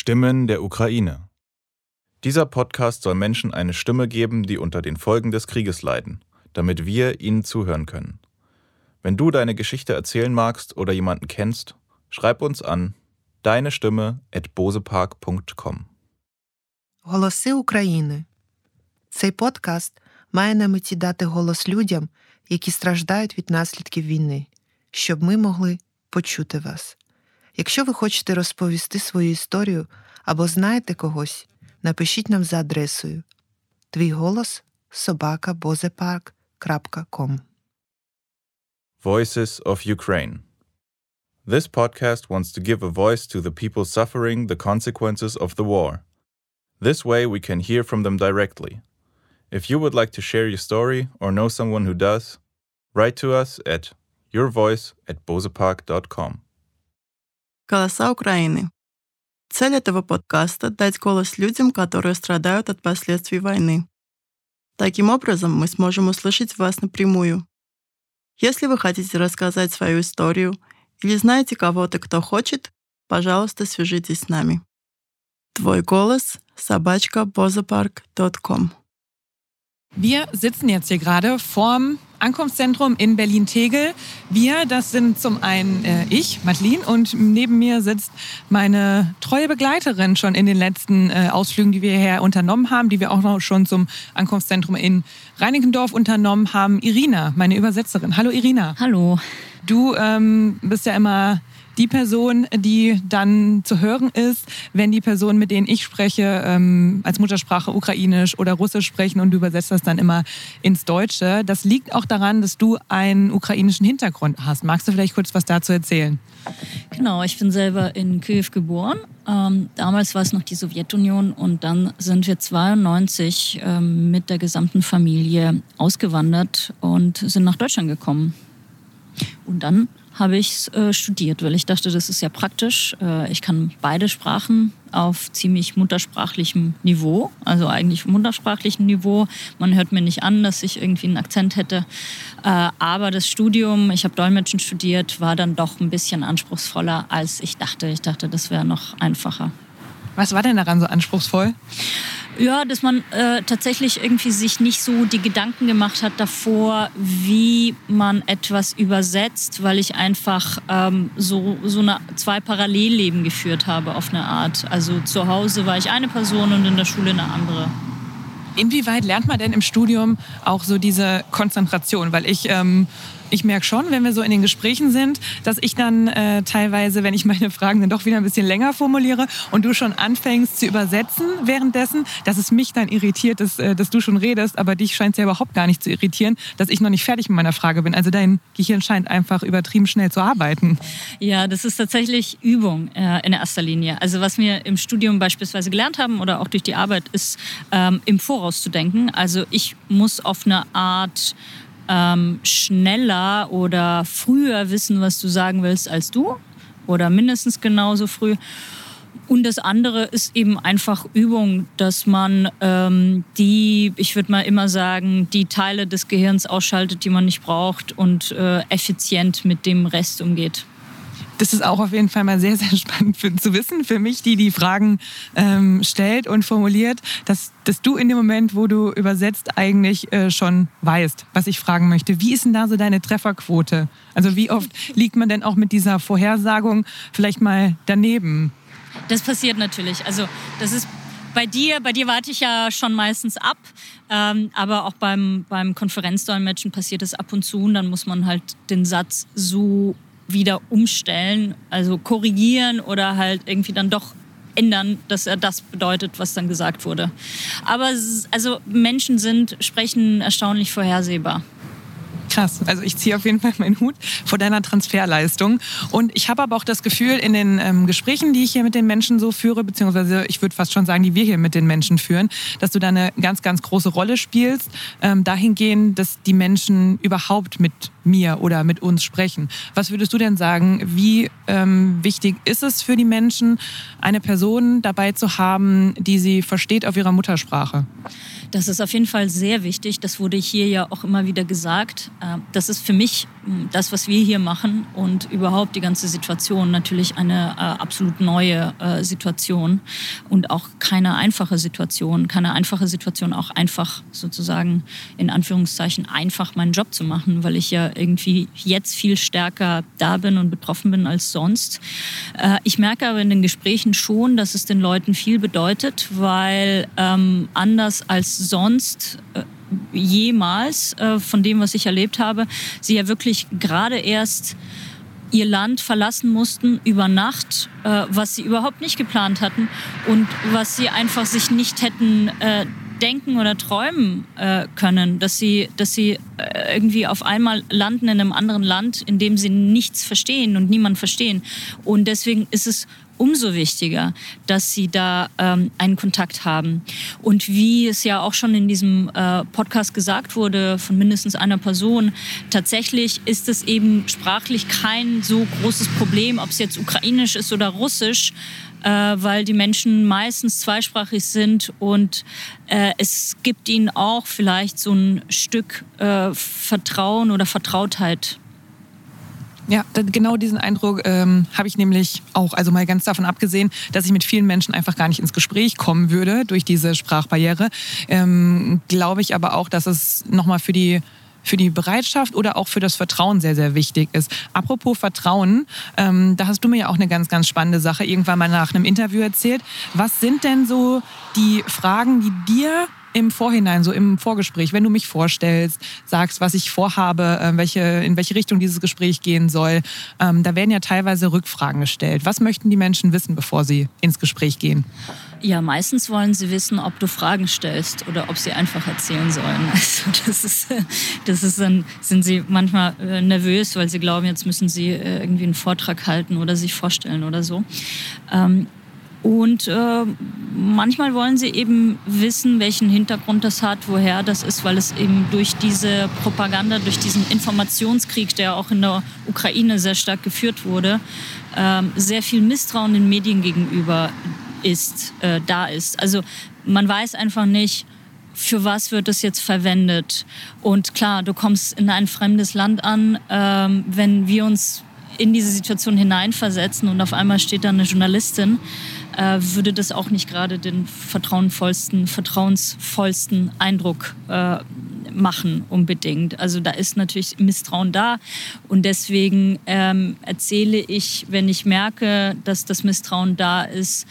Stimmen der Ukraine. Dieser Podcast soll Menschen eine Stimme geben, die unter den Folgen des Krieges leiden, damit wir ihnen zuhören können. Wenn du deine Geschichte erzählen magst oder jemanden kennst, schreib uns an deine Stimme at bosepark.com. Голоси України. Цей подкаст має на меті дати голос людям, які страждають від наслідків війни, щоб ми могли почути вас. Якщо ви хочете розповісти свою історію або знаєте когось, напишіть нам за адресою твій голос собакабозепарк.com Voices of Ukraine. This podcast wants to give a voice to the people suffering the consequences of the war. This way, we can hear from them directly. If you would like to share your story or know someone who does, write to us at yourvoice at bozepark.com. Голоса Украины. Цель этого подкаста — дать голос людям, которые страдают от последствий войны. Таким образом, мы сможем услышать вас напрямую. Если вы хотите рассказать свою историю или знаете кого-то, кто хочет, пожалуйста, свяжитесь с нами. Твой голос — собачка bozepark.com. Wir sitzen jetzt hier gerade vorm Ankunftszentrum in Berlin-Tegel. Wir, das sind zum einen äh, ich, Madeline, und neben mir sitzt meine treue Begleiterin schon in den letzten äh, Ausflügen, die wir hier unternommen haben, die wir auch noch schon zum Ankunftszentrum in Reinickendorf unternommen haben. Irina, meine Übersetzerin. Hallo Irina. Hallo. Du ähm, bist ja immer die Person, die dann zu hören ist, wenn die Personen, mit denen ich spreche, ähm, als Muttersprache Ukrainisch oder Russisch sprechen und du übersetzt das dann immer ins Deutsche. Das liegt auch daran, dass du einen ukrainischen Hintergrund hast. Magst du vielleicht kurz was dazu erzählen? Genau, ich bin selber in Kiew geboren. Ähm, damals war es noch die Sowjetunion und dann sind wir 92 ähm, mit der gesamten Familie ausgewandert und sind nach Deutschland gekommen. Und dann habe ich äh, studiert, weil ich dachte, das ist ja praktisch. Äh, ich kann beide Sprachen auf ziemlich muttersprachlichem Niveau, also eigentlich muttersprachlichem Niveau. Man hört mir nicht an, dass ich irgendwie einen Akzent hätte. Äh, aber das Studium, ich habe Dolmetschen studiert, war dann doch ein bisschen anspruchsvoller, als ich dachte. Ich dachte, das wäre noch einfacher. Was war denn daran so anspruchsvoll? Ja, dass man äh, tatsächlich irgendwie sich nicht so die Gedanken gemacht hat davor, wie man etwas übersetzt, weil ich einfach ähm, so, so eine, zwei Parallelleben geführt habe auf eine Art. Also zu Hause war ich eine Person und in der Schule eine andere. Inwieweit lernt man denn im Studium auch so diese Konzentration? Weil ich ähm, ich merke schon, wenn wir so in den Gesprächen sind, dass ich dann äh, teilweise, wenn ich meine Fragen dann doch wieder ein bisschen länger formuliere und du schon anfängst zu übersetzen währenddessen, dass es mich dann irritiert, dass, äh, dass du schon redest, aber dich scheint es ja überhaupt gar nicht zu irritieren, dass ich noch nicht fertig mit meiner Frage bin. Also dein Gehirn scheint einfach übertrieben schnell zu arbeiten. Ja, das ist tatsächlich Übung äh, in erster Linie. Also was wir im Studium beispielsweise gelernt haben oder auch durch die Arbeit ist, ähm, im Voraus zu denken. Also ich muss auf eine Art ähm, schneller oder früher wissen, was du sagen willst, als du. Oder mindestens genauso früh. Und das andere ist eben einfach Übung, dass man ähm, die, ich würde mal immer sagen, die Teile des Gehirns ausschaltet, die man nicht braucht und äh, effizient mit dem Rest umgeht das ist auch auf jeden Fall mal sehr, sehr spannend für, zu wissen für mich, die die Fragen ähm, stellt und formuliert, dass, dass du in dem Moment, wo du übersetzt, eigentlich äh, schon weißt, was ich fragen möchte. Wie ist denn da so deine Trefferquote? Also wie oft liegt man denn auch mit dieser Vorhersagung vielleicht mal daneben? Das passiert natürlich. Also das ist bei dir, bei dir warte ich ja schon meistens ab, ähm, aber auch beim, beim Konferenzdolmetschen passiert es ab und zu und dann muss man halt den Satz so wieder umstellen, also korrigieren oder halt irgendwie dann doch ändern, dass er das bedeutet, was dann gesagt wurde. Aber also Menschen sind, sprechen erstaunlich vorhersehbar. Krass. Also ich ziehe auf jeden Fall meinen Hut vor deiner Transferleistung. Und ich habe aber auch das Gefühl, in den ähm, Gesprächen, die ich hier mit den Menschen so führe, beziehungsweise ich würde fast schon sagen, die wir hier mit den Menschen führen, dass du da eine ganz, ganz große Rolle spielst, ähm, dahingehend, dass die Menschen überhaupt mit mir oder mit uns sprechen. Was würdest du denn sagen, wie ähm, wichtig ist es für die Menschen, eine Person dabei zu haben, die sie versteht auf ihrer Muttersprache? Das ist auf jeden Fall sehr wichtig. Das wurde hier ja auch immer wieder gesagt. Äh, das ist für mich hm, das, was wir hier machen und überhaupt die ganze Situation natürlich eine äh, absolut neue äh, Situation und auch keine einfache Situation. Keine einfache Situation, auch einfach sozusagen in Anführungszeichen einfach meinen Job zu machen, weil ich ja irgendwie jetzt viel stärker da bin und betroffen bin als sonst. Ich merke aber in den Gesprächen schon, dass es den Leuten viel bedeutet, weil ähm, anders als sonst äh, jemals äh, von dem, was ich erlebt habe, sie ja wirklich gerade erst ihr Land verlassen mussten über Nacht, äh, was sie überhaupt nicht geplant hatten und was sie einfach sich nicht hätten äh, denken oder träumen äh, können, dass sie, dass sie äh, irgendwie auf einmal landen in einem anderen Land, in dem sie nichts verstehen und niemand verstehen. Und deswegen ist es umso wichtiger, dass sie da ähm, einen Kontakt haben. Und wie es ja auch schon in diesem äh, Podcast gesagt wurde von mindestens einer Person, tatsächlich ist es eben sprachlich kein so großes Problem, ob es jetzt ukrainisch ist oder russisch, äh, weil die Menschen meistens zweisprachig sind und äh, es gibt ihnen auch vielleicht so ein Stück äh, Vertrauen oder Vertrautheit ja, genau diesen Eindruck ähm, habe ich nämlich auch. Also mal ganz davon abgesehen, dass ich mit vielen Menschen einfach gar nicht ins Gespräch kommen würde durch diese Sprachbarriere, ähm, glaube ich aber auch, dass es nochmal für die für die Bereitschaft oder auch für das Vertrauen sehr, sehr wichtig ist. Apropos Vertrauen, ähm, da hast du mir ja auch eine ganz, ganz spannende Sache irgendwann mal nach einem Interview erzählt. Was sind denn so die Fragen, die dir im Vorhinein, so im Vorgespräch, wenn du mich vorstellst, sagst, was ich vorhabe, äh, welche, in welche Richtung dieses Gespräch gehen soll, ähm, da werden ja teilweise Rückfragen gestellt. Was möchten die Menschen wissen, bevor sie ins Gespräch gehen? Ja, meistens wollen sie wissen, ob du Fragen stellst oder ob sie einfach erzählen sollen. Also das ist, das ist dann, sind sie manchmal äh, nervös, weil sie glauben, jetzt müssen sie äh, irgendwie einen Vortrag halten oder sich vorstellen oder so. Ähm, und äh, manchmal wollen sie eben wissen, welchen Hintergrund das hat, woher das ist, weil es eben durch diese Propaganda, durch diesen Informationskrieg, der auch in der Ukraine sehr stark geführt wurde, äh, sehr viel Misstrauen den Medien gegenüber ist, äh, da ist. Also man weiß einfach nicht, für was wird das jetzt verwendet. Und klar, du kommst in ein fremdes Land an, ähm, wenn wir uns in diese Situation hineinversetzen und auf einmal steht da eine Journalistin, äh, würde das auch nicht gerade den vertrauensvollsten, vertrauensvollsten Eindruck äh, machen unbedingt. Also da ist natürlich Misstrauen da und deswegen ähm, erzähle ich, wenn ich merke, dass das Misstrauen da ist,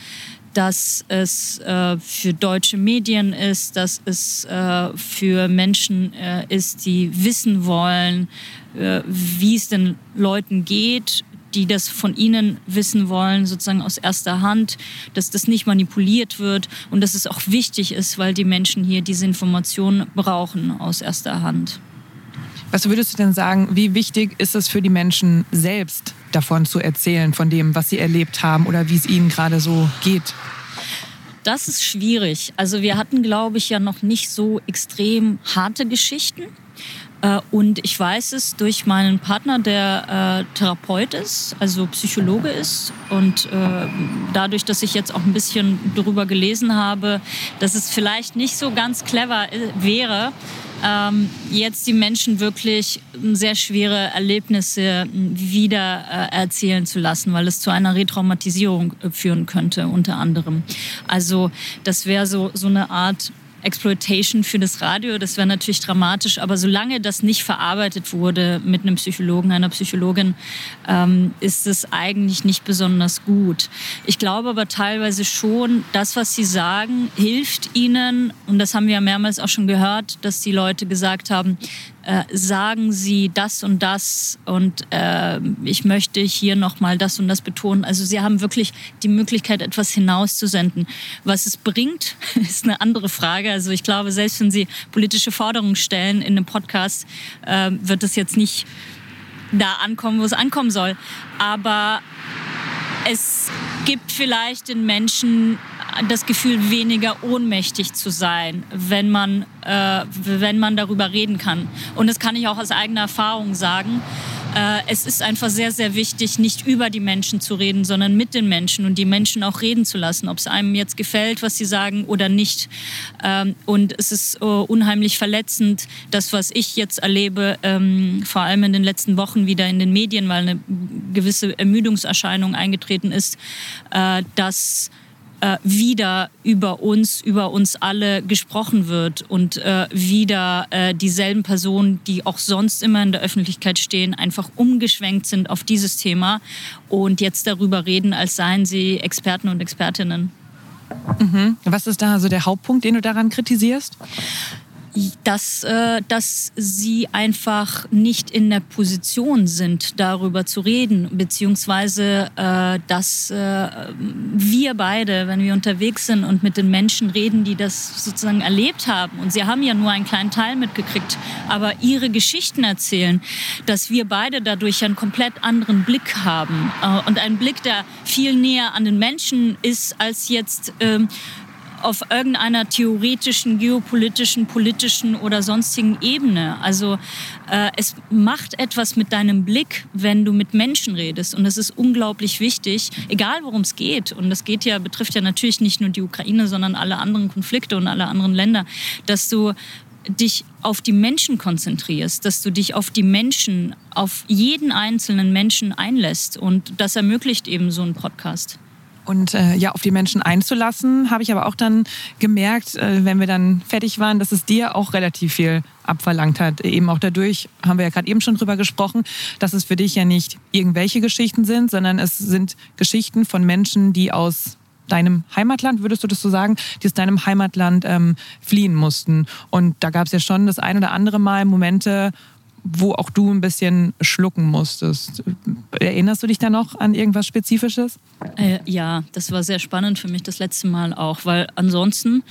dass es äh, für deutsche Medien ist, dass es äh, für Menschen äh, ist, die wissen wollen, äh, wie es den Leuten geht, die das von ihnen wissen wollen, sozusagen aus erster Hand, dass das nicht manipuliert wird und dass es auch wichtig ist, weil die Menschen hier diese Informationen brauchen aus erster Hand. Was würdest du denn sagen, wie wichtig ist es für die Menschen selbst, davon zu erzählen, von dem, was sie erlebt haben oder wie es ihnen gerade so geht? Das ist schwierig. Also wir hatten, glaube ich, ja noch nicht so extrem harte Geschichten. Äh, und ich weiß es durch meinen Partner, der äh, Therapeut ist, also Psychologe ist. Und äh, dadurch, dass ich jetzt auch ein bisschen darüber gelesen habe, dass es vielleicht nicht so ganz clever äh, wäre, ähm, jetzt die Menschen wirklich sehr schwere Erlebnisse wieder äh, erzählen zu lassen, weil es zu einer Retraumatisierung äh, führen könnte, unter anderem. Also das wäre so, so eine Art Exploitation für das Radio. Das wäre natürlich dramatisch, aber solange das nicht verarbeitet wurde mit einem Psychologen, einer Psychologin, ähm, ist es eigentlich nicht besonders gut. Ich glaube aber teilweise schon, das, was Sie sagen, hilft Ihnen, und das haben wir ja mehrmals auch schon gehört, dass die Leute gesagt haben, äh, sagen Sie das und das und äh, ich möchte hier nochmal das und das betonen. Also Sie haben wirklich die Möglichkeit, etwas hinauszusenden. Was es bringt, ist eine andere Frage. Also ich glaube, selbst wenn Sie politische Forderungen stellen in einem Podcast, äh, wird es jetzt nicht da ankommen, wo es ankommen soll. Aber es gibt vielleicht den Menschen das Gefühl, weniger ohnmächtig zu sein, wenn man, äh, wenn man darüber reden kann. Und das kann ich auch aus eigener Erfahrung sagen. Äh, es ist einfach sehr, sehr wichtig, nicht über die Menschen zu reden, sondern mit den Menschen und die Menschen auch reden zu lassen, ob es einem jetzt gefällt, was sie sagen oder nicht. Ähm, und es ist äh, unheimlich verletzend, das, was ich jetzt erlebe, ähm, vor allem in den letzten Wochen wieder in den Medien, weil eine gewisse Ermüdungserscheinung eingetreten ist, äh, dass äh, wieder über uns, über uns alle gesprochen wird und äh, wieder äh, dieselben Personen, die auch sonst immer in der Öffentlichkeit stehen, einfach umgeschwenkt sind auf dieses Thema und jetzt darüber reden, als seien sie Experten und Expertinnen. Mhm. Was ist da so der Hauptpunkt, den du daran kritisierst? Dass, äh, dass sie einfach nicht in der Position sind, darüber zu reden, beziehungsweise äh, dass äh, wir beide, wenn wir unterwegs sind und mit den Menschen reden, die das sozusagen erlebt haben, und sie haben ja nur einen kleinen Teil mitgekriegt, aber ihre Geschichten erzählen, dass wir beide dadurch einen komplett anderen Blick haben äh, und einen Blick, der viel näher an den Menschen ist, als jetzt ähm, auf irgendeiner theoretischen, geopolitischen, politischen oder sonstigen Ebene. Also äh, es macht etwas mit deinem Blick, wenn du mit Menschen redest. Und das ist unglaublich wichtig, egal worum es geht. Und das geht ja, betrifft ja natürlich nicht nur die Ukraine, sondern alle anderen Konflikte und alle anderen Länder, dass du dich auf die Menschen konzentrierst, dass du dich auf die Menschen, auf jeden einzelnen Menschen einlässt. Und das ermöglicht eben so ein Podcast. Und äh, ja, auf die Menschen einzulassen, habe ich aber auch dann gemerkt, äh, wenn wir dann fertig waren, dass es dir auch relativ viel abverlangt hat. Eben auch dadurch, haben wir ja gerade eben schon drüber gesprochen, dass es für dich ja nicht irgendwelche Geschichten sind, sondern es sind Geschichten von Menschen, die aus deinem Heimatland, würdest du das so sagen, die aus deinem Heimatland ähm, fliehen mussten. Und da gab es ja schon das ein oder andere Mal Momente, wo auch du ein bisschen schlucken musstest. Erinnerst du dich da noch an irgendwas Spezifisches? Äh, ja, das war sehr spannend für mich das letzte Mal auch, weil ansonsten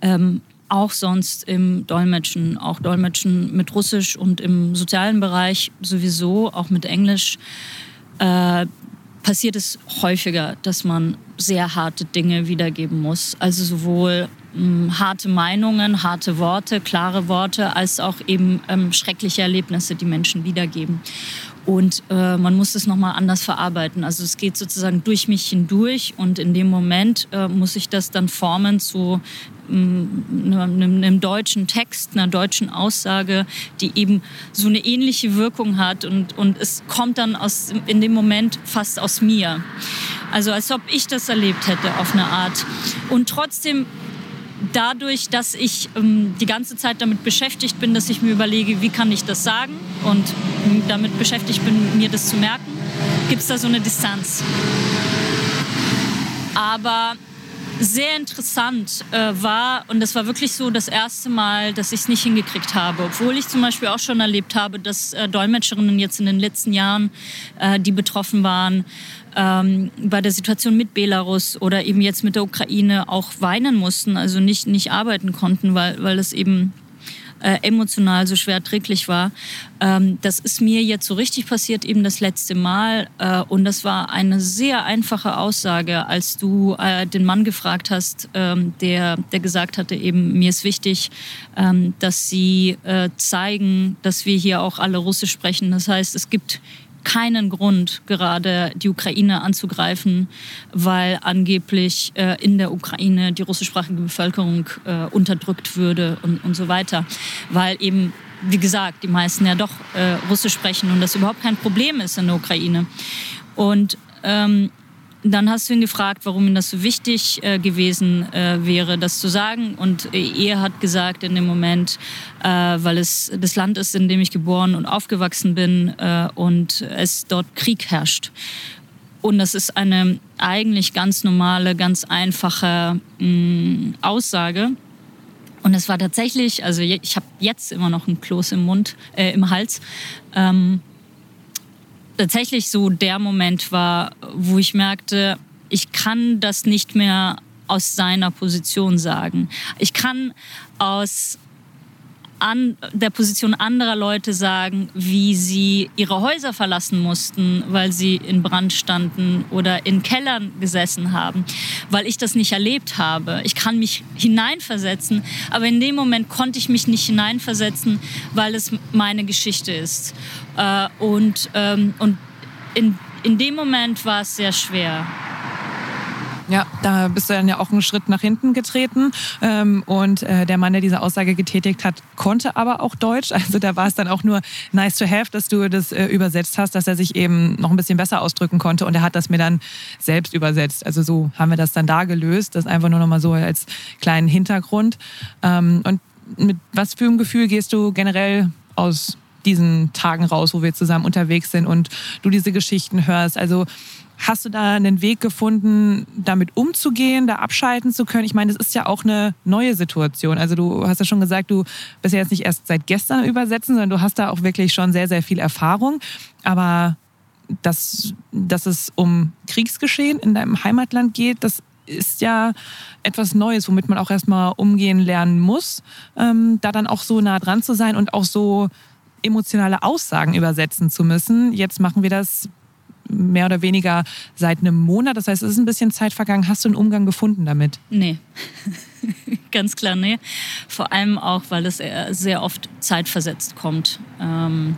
ähm, auch sonst im Dolmetschen, auch Dolmetschen mit Russisch und im sozialen Bereich sowieso, auch mit Englisch, äh, passiert es häufiger, dass man sehr harte Dinge wiedergeben muss. Also sowohl harte Meinungen, harte Worte, klare Worte, als auch eben ähm, schreckliche Erlebnisse, die Menschen wiedergeben. Und äh, man muss es nochmal anders verarbeiten. Also es geht sozusagen durch mich hindurch und in dem Moment äh, muss ich das dann formen zu einem, mm, einem, deutschen Text, einer deutschen Aussage, die eben so eine ähnliche Wirkung hat und, und es kommt dann aus, in dem Moment fast aus mir. Also als ob ich das erlebt hätte auf eine Art. Und trotzdem dadurch, dass ich ähm, die ganze Zeit damit beschäftigt bin, dass ich mir überlege, wie kann ich das sagen und damit beschäftigt bin, mir das zu merken, gibt es da so eine Distanz. Aber sehr interessant äh, war, und das war wirklich so das erste Mal, dass ich es nicht hingekriegt habe. Obwohl ich zum Beispiel auch schon erlebt habe, dass äh, Dolmetscherinnen jetzt in den letzten Jahren, äh, die betroffen waren, ähm, bei der Situation mit Belarus oder eben jetzt mit der Ukraine auch weinen mussten, also nicht, nicht arbeiten konnten, weil, weil es eben äh, emotional so schwer erträglich war. Ähm, das ist mir jetzt so richtig passiert, eben das letzte Mal. Äh, und das war eine sehr einfache Aussage, als du äh, den Mann gefragt hast, ähm, der, der gesagt hatte, eben, mir ist wichtig, ähm, dass sie äh, zeigen, dass wir hier auch alle Russisch sprechen. Das heißt, es gibt keinen Grund, gerade die Ukraine anzugreifen, weil angeblich äh, in der Ukraine die russischsprachige Bevölkerung äh, unterdrückt würde und, und so weiter. Weil eben, wie gesagt, die meisten ja doch äh, Russisch sprechen und das überhaupt kein Problem ist in der Ukraine. Und ähm, dann hast du ihn gefragt, warum ihm das so wichtig äh, gewesen äh, wäre, das zu sagen. Und äh, er hat gesagt in dem Moment, äh, weil es das Land ist, in dem ich geboren und aufgewachsen bin äh, und es dort Krieg herrscht. Und das ist eine eigentlich ganz normale, ganz einfache mh, mm, Aussage. Und es war tatsächlich, also ich habe jetzt immer noch ein Kloß im Mund, äh, im Hals. Ähm, tatsächlich so der Moment war, wo ich merkte, ich kann das nicht mehr aus seiner Position sagen. Ich kann aus an der Position anderer Leute sagen, wie sie ihre Häuser verlassen mussten, weil sie in Brand standen oder in Kellern gesessen haben, weil ich das nicht erlebt habe. Ich kann mich hineinversetzen, aber in dem Moment konnte ich mich nicht hineinversetzen, weil es meine Geschichte ist. Äh, und ähm, und in, in dem Moment war es sehr schwer. Ja, da bist du dann ja auch einen Schritt nach hinten getreten. Ähm, und äh, der Mann, der diese Aussage getätigt hat, konnte aber auch Deutsch. Also da war es dann auch nur nice to have, dass du das äh, übersetzt hast, dass er sich eben noch ein bisschen besser ausdrücken konnte. Und er hat das mir dann selbst übersetzt. Also so haben wir das dann da gelöst. Das einfach nur noch mal so als kleinen Hintergrund. Ähm, und mit was für einem Gefühl gehst du generell aus diesen Tagen raus, wo wir zusammen unterwegs sind und du diese Geschichten hörst? Also Hast du da einen Weg gefunden, damit umzugehen, da abschalten zu können? Ich meine, es ist ja auch eine neue Situation. Also du hast ja schon gesagt, du bist ja jetzt nicht erst seit gestern übersetzen, sondern du hast da auch wirklich schon sehr, sehr viel Erfahrung. Aber dass, dass es um Kriegsgeschehen in deinem Heimatland geht, das ist ja etwas Neues, womit man auch erstmal umgehen lernen muss, ähm, da dann auch so nah dran zu sein und auch so emotionale Aussagen übersetzen zu müssen. Jetzt machen wir das mehr oder weniger seit einem Monat. Das heißt, es ist ein bisschen Zeit vergangen. Hast du einen Umgang gefunden damit? Nee. Ganz klar, nee. Vor allem auch, weil es sehr oft zeitversetzt kommt. Ähm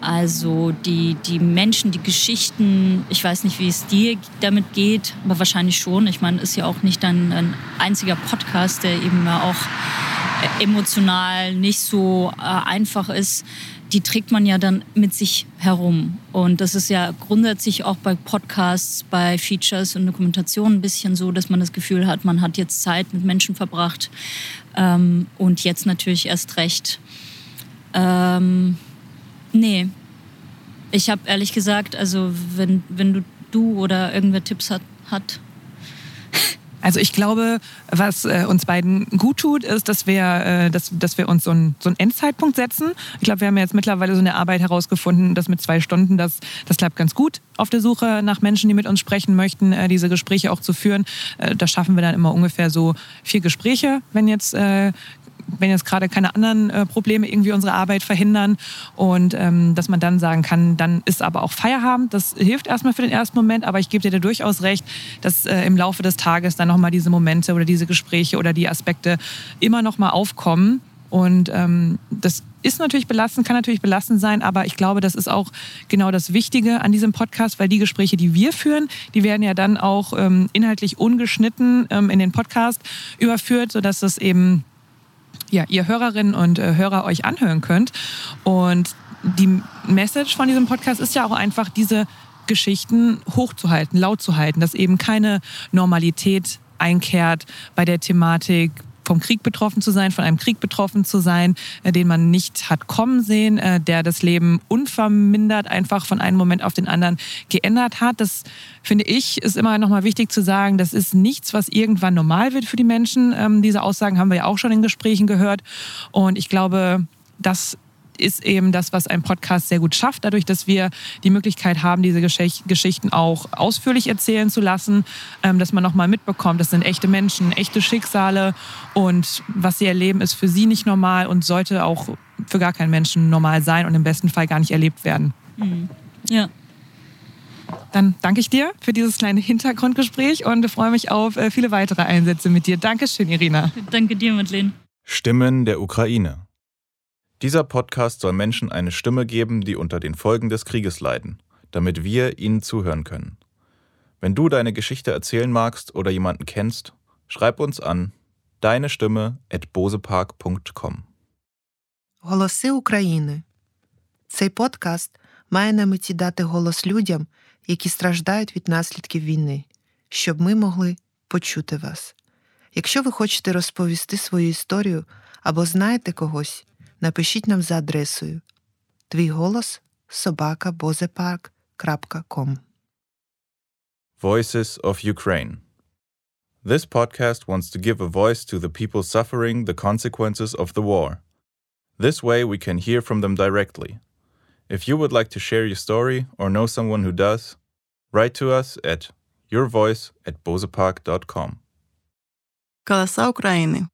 also die, die Menschen, die Geschichten, ich weiß nicht, wie es dir damit geht, aber wahrscheinlich schon. Ich meine, ist ja auch nicht ein, ein einziger Podcast, der eben auch emotional nicht so äh, einfach ist die trägt man ja dann mit sich herum. Und das ist ja grundsätzlich auch bei Podcasts, bei Features und Dokumentationen ein bisschen so, dass man das Gefühl hat, man hat jetzt Zeit mit Menschen verbracht ähm, und jetzt natürlich erst recht. Ähm, nee, ich habe ehrlich gesagt, also wenn, wenn du, du oder irgendwer Tipps hat, hat also ich glaube, was äh, uns beiden gut tut, ist, dass wir, äh, dass, dass wir uns so, ein, so einen Endzeitpunkt setzen. Ich glaube, wir haben jetzt mittlerweile so eine Arbeit herausgefunden, dass mit zwei Stunden das, das klappt ganz gut auf der Suche nach Menschen, die mit uns sprechen möchten, äh, diese Gespräche auch zu führen. Äh, da schaffen wir dann immer ungefähr so vier Gespräche, wenn jetzt äh, wenn jetzt gerade keine anderen äh, Probleme irgendwie unsere Arbeit verhindern und ähm, dass man dann sagen kann, dann ist aber auch Feierabend. Das hilft erstmal für den ersten Moment, aber ich gebe dir da durchaus recht, dass äh, im Laufe des Tages dann nochmal diese Momente oder diese Gespräche oder die Aspekte immer nochmal aufkommen. Und ähm, das ist natürlich belastend, kann natürlich belastend sein, aber ich glaube, das ist auch genau das Wichtige an diesem Podcast, weil die Gespräche, die wir führen, die werden ja dann auch ähm, inhaltlich ungeschnitten ähm, in den Podcast überführt, sodass das eben ja, ihr Hörerinnen und äh, Hörer euch anhören könnt. Und die Message von diesem Podcast ist ja auch einfach, diese Geschichten hochzuhalten, laut zu halten, dass eben keine Normalität einkehrt bei der Thematik vom Krieg betroffen zu sein, von einem Krieg betroffen zu sein, äh, den man nicht hat kommen sehen, äh, der das Leben unvermindert einfach von einem Moment auf den anderen geändert hat. Das finde ich, ist immer noch mal wichtig zu sagen, das ist nichts, was irgendwann normal wird für die Menschen. Ähm, diese Aussagen haben wir ja auch schon in Gesprächen gehört. Und ich glaube, das ist eben das, was ein Podcast sehr gut schafft, dadurch, dass wir die Möglichkeit haben, diese Geschichten auch ausführlich erzählen zu lassen, ähm, dass man nochmal mitbekommt, das sind echte Menschen, echte Schicksale und was sie erleben, ist für sie nicht normal und sollte auch für gar keinen Menschen normal sein und im besten Fall gar nicht erlebt werden. Mhm. Ja. Dann danke ich dir für dieses kleine Hintergrundgespräch und freue mich auf äh, viele weitere Einsätze mit dir. Dankeschön, Irina. Danke dir, Madeleine. Stimmen der Ukraine. Dieser Podcast soll Menschen eine Stimme geben, die unter den Folgen des Krieges leiden, damit wir ihnen zuhören können. Wenn du deine Geschichte erzählen magst oder jemanden kennst, schreib uns an deine Stimme at bosepark.com. Голоси України. Цей подкаст має на меті дати голос людям, які страждають від наслідків війни, щоб ми могли почути вас. Якщо ви хочете розповісти свою історію або знаєте когось, напишіть нам за адресою твій голос собакабозепарк.com Voices of Ukraine. This podcast wants to give a voice to the people suffering the consequences of the war. This way we can hear from them directly. If you would like to share your story or know someone who does, write to us at yourvoice at bozepark.com. Голоса України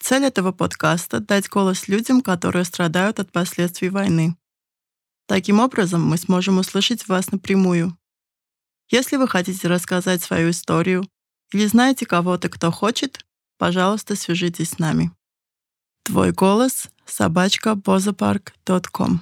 Цель этого подкаста — дать голос людям, которые страдают от последствий войны. Таким образом, мы сможем услышать вас напрямую. Если вы хотите рассказать свою историю или знаете кого-то, кто хочет, пожалуйста, свяжитесь с нами. Твой голос — собачка бозапарк.ком